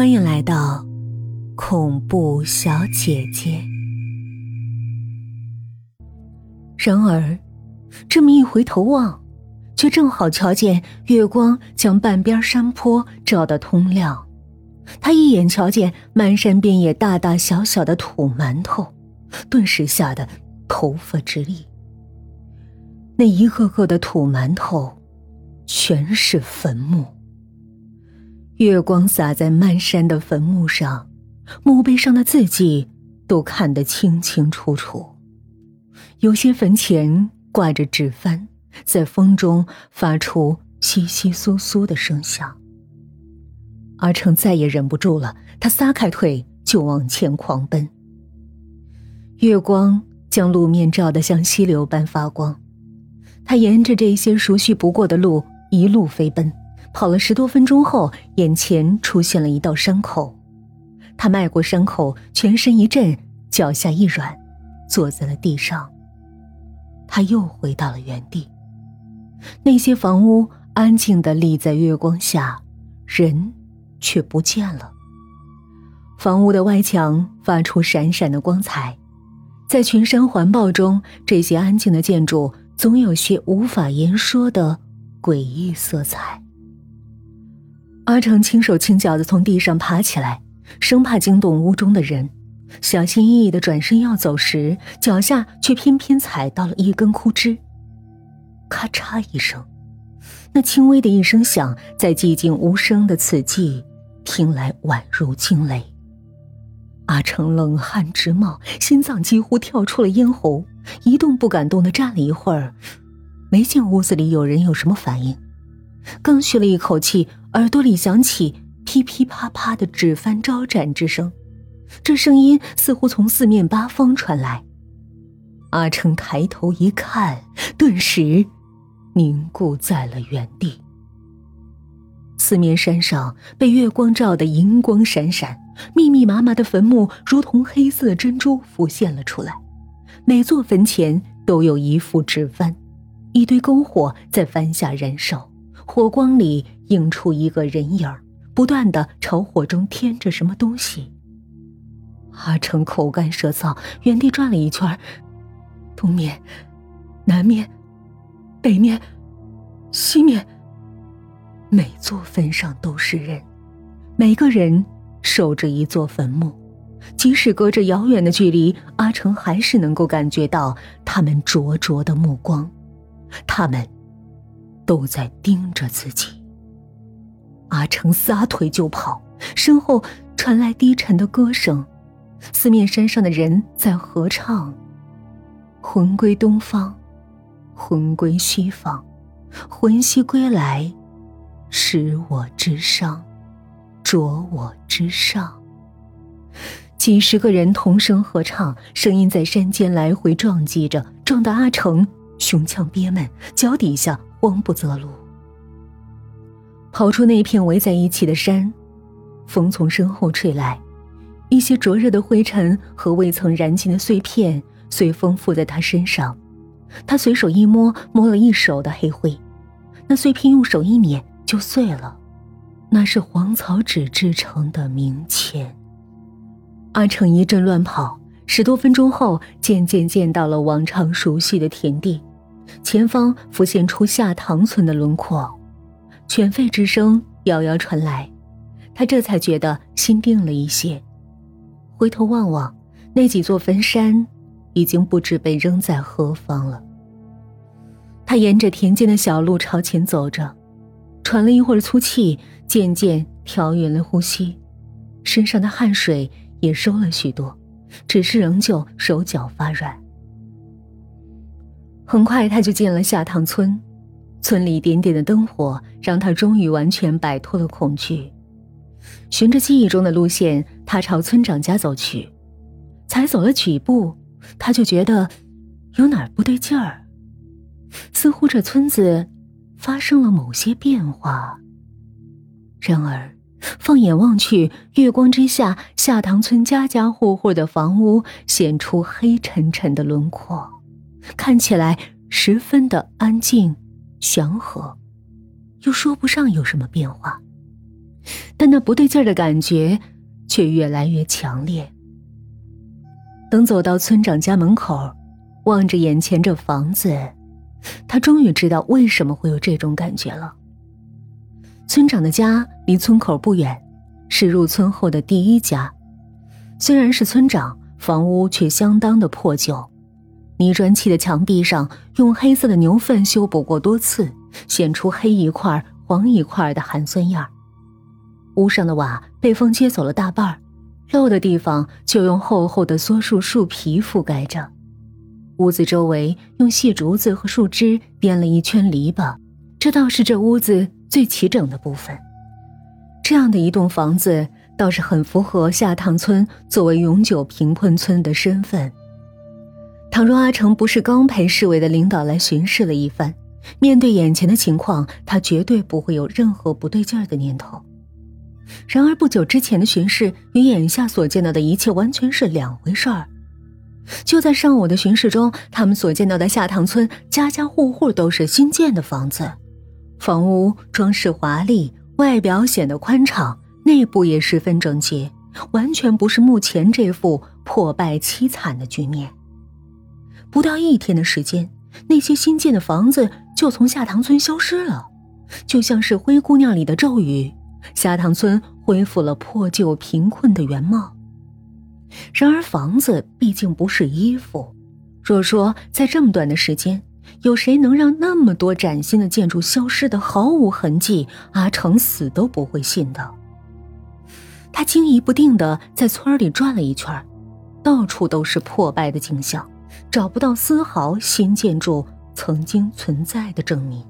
欢迎来到恐怖小姐姐。然而，这么一回头望，却正好瞧见月光将半边山坡照得通亮。他一眼瞧见漫山遍野大大小小的土馒头，顿时吓得头发直立。那一个个的土馒头，全是坟墓。月光洒在漫山的坟墓上，墓碑上的字迹都看得清清楚楚。有些坟前挂着纸幡，在风中发出窸窸窣窣的声响。阿成再也忍不住了，他撒开腿就往前狂奔。月光将路面照得像溪流般发光。他沿着这些熟悉不过的路一路飞奔，跑了十多分钟后，眼前出现了一道伤口。他迈过伤口，全身一震，脚下一软，坐在了地上。他又回到了原地。那些房屋安静的立在月光下，人却不见了。房屋的外墙发出闪闪的光彩，在群山环抱中，这些安静的建筑。总有些无法言说的诡异色彩。阿成轻手轻脚的从地上爬起来，生怕惊动屋中的人，小心翼翼的转身要走时，脚下却偏偏踩到了一根枯枝。咔嚓一声，那轻微的一声响，在寂静无声的此际，听来宛如惊雷。阿成冷汗直冒，心脏几乎跳出了咽喉。一动不敢动的站了一会儿，没见屋子里有人有什么反应。刚吁了一口气，耳朵里响起噼噼啪啪的纸帆招展之声，这声音似乎从四面八方传来。阿成抬头一看，顿时凝固在了原地。四面山上被月光照得银光闪闪，密密麻麻的坟墓如同黑色珍珠浮现了出来。每座坟前都有一副纸幡，一堆篝火在幡下燃烧，火光里映出一个人影不断的朝火中添着什么东西。阿成口干舌燥，原地转了一圈，东面、南面、北面、西面，每座坟上都是人，每个人守着一座坟墓。即使隔着遥远的距离，阿成还是能够感觉到他们灼灼的目光，他们都在盯着自己。阿成撒腿就跑，身后传来低沉的歌声，四面山上的人在合唱：“魂归东方，魂归西方，魂兮归来，使我之伤，着我之上。”几十个人同声合唱，声音在山间来回撞击着，撞得阿成胸腔憋闷，脚底下慌不择路。跑出那片围在一起的山，风从身后吹来，一些灼热的灰尘和未曾燃尽的碎片随风附在他身上。他随手一摸，摸了一手的黑灰，那碎片用手一捻就碎了，那是黄草纸制成的冥签。阿成一阵乱跑，十多分钟后，渐渐见到了往常熟悉的田地，前方浮现出下塘村的轮廓，犬吠之声遥遥传来，他这才觉得心定了一些。回头望望，那几座坟山，已经不知被扔在何方了。他沿着田间的小路朝前走着，喘了一会儿粗气，渐渐调匀了呼吸，身上的汗水。也收了许多，只是仍旧手脚发软。很快，他就进了下塘村，村里点点的灯火让他终于完全摆脱了恐惧。循着记忆中的路线，他朝村长家走去。才走了几步，他就觉得有哪儿不对劲儿，似乎这村子发生了某些变化。然而。放眼望去，月光之下，下塘村家家户户的房屋显出黑沉沉的轮廓，看起来十分的安静、祥和，又说不上有什么变化。但那不对劲儿的感觉却越来越强烈。等走到村长家门口，望着眼前这房子，他终于知道为什么会有这种感觉了。村长的家离村口不远，是入村后的第一家。虽然是村长，房屋却相当的破旧，泥砖砌的墙壁上用黑色的牛粪修补过多次，显出黑一块黄一块的寒酸样屋上的瓦被风揭走了大半漏的地方就用厚厚的梭树树皮覆盖着。屋子周围用细竹子和树枝编了一圈篱笆，这倒是这屋子最齐整的部分。这样的一栋房子倒是很符合下塘村作为永久贫困村的身份。倘若阿成不是刚陪市委的领导来巡视了一番，面对眼前的情况，他绝对不会有任何不对劲儿的念头。然而，不久之前的巡视与眼下所见到的一切完全是两回事儿。就在上午的巡视中，他们所见到的下塘村家家户户都是新建的房子，房屋装饰华丽，外表显得宽敞，内部也十分整洁，完全不是目前这副破败凄惨的局面。不到一天的时间，那些新建的房子就从下塘村消失了，就像是灰姑娘里的咒语。下塘村恢复了破旧贫困的原貌。然而，房子毕竟不是衣服。若说在这么短的时间，有谁能让那么多崭新的建筑消失的毫无痕迹，阿成死都不会信的。他惊疑不定的在村里转了一圈，到处都是破败的景象，找不到丝毫新建筑曾经存在的证明。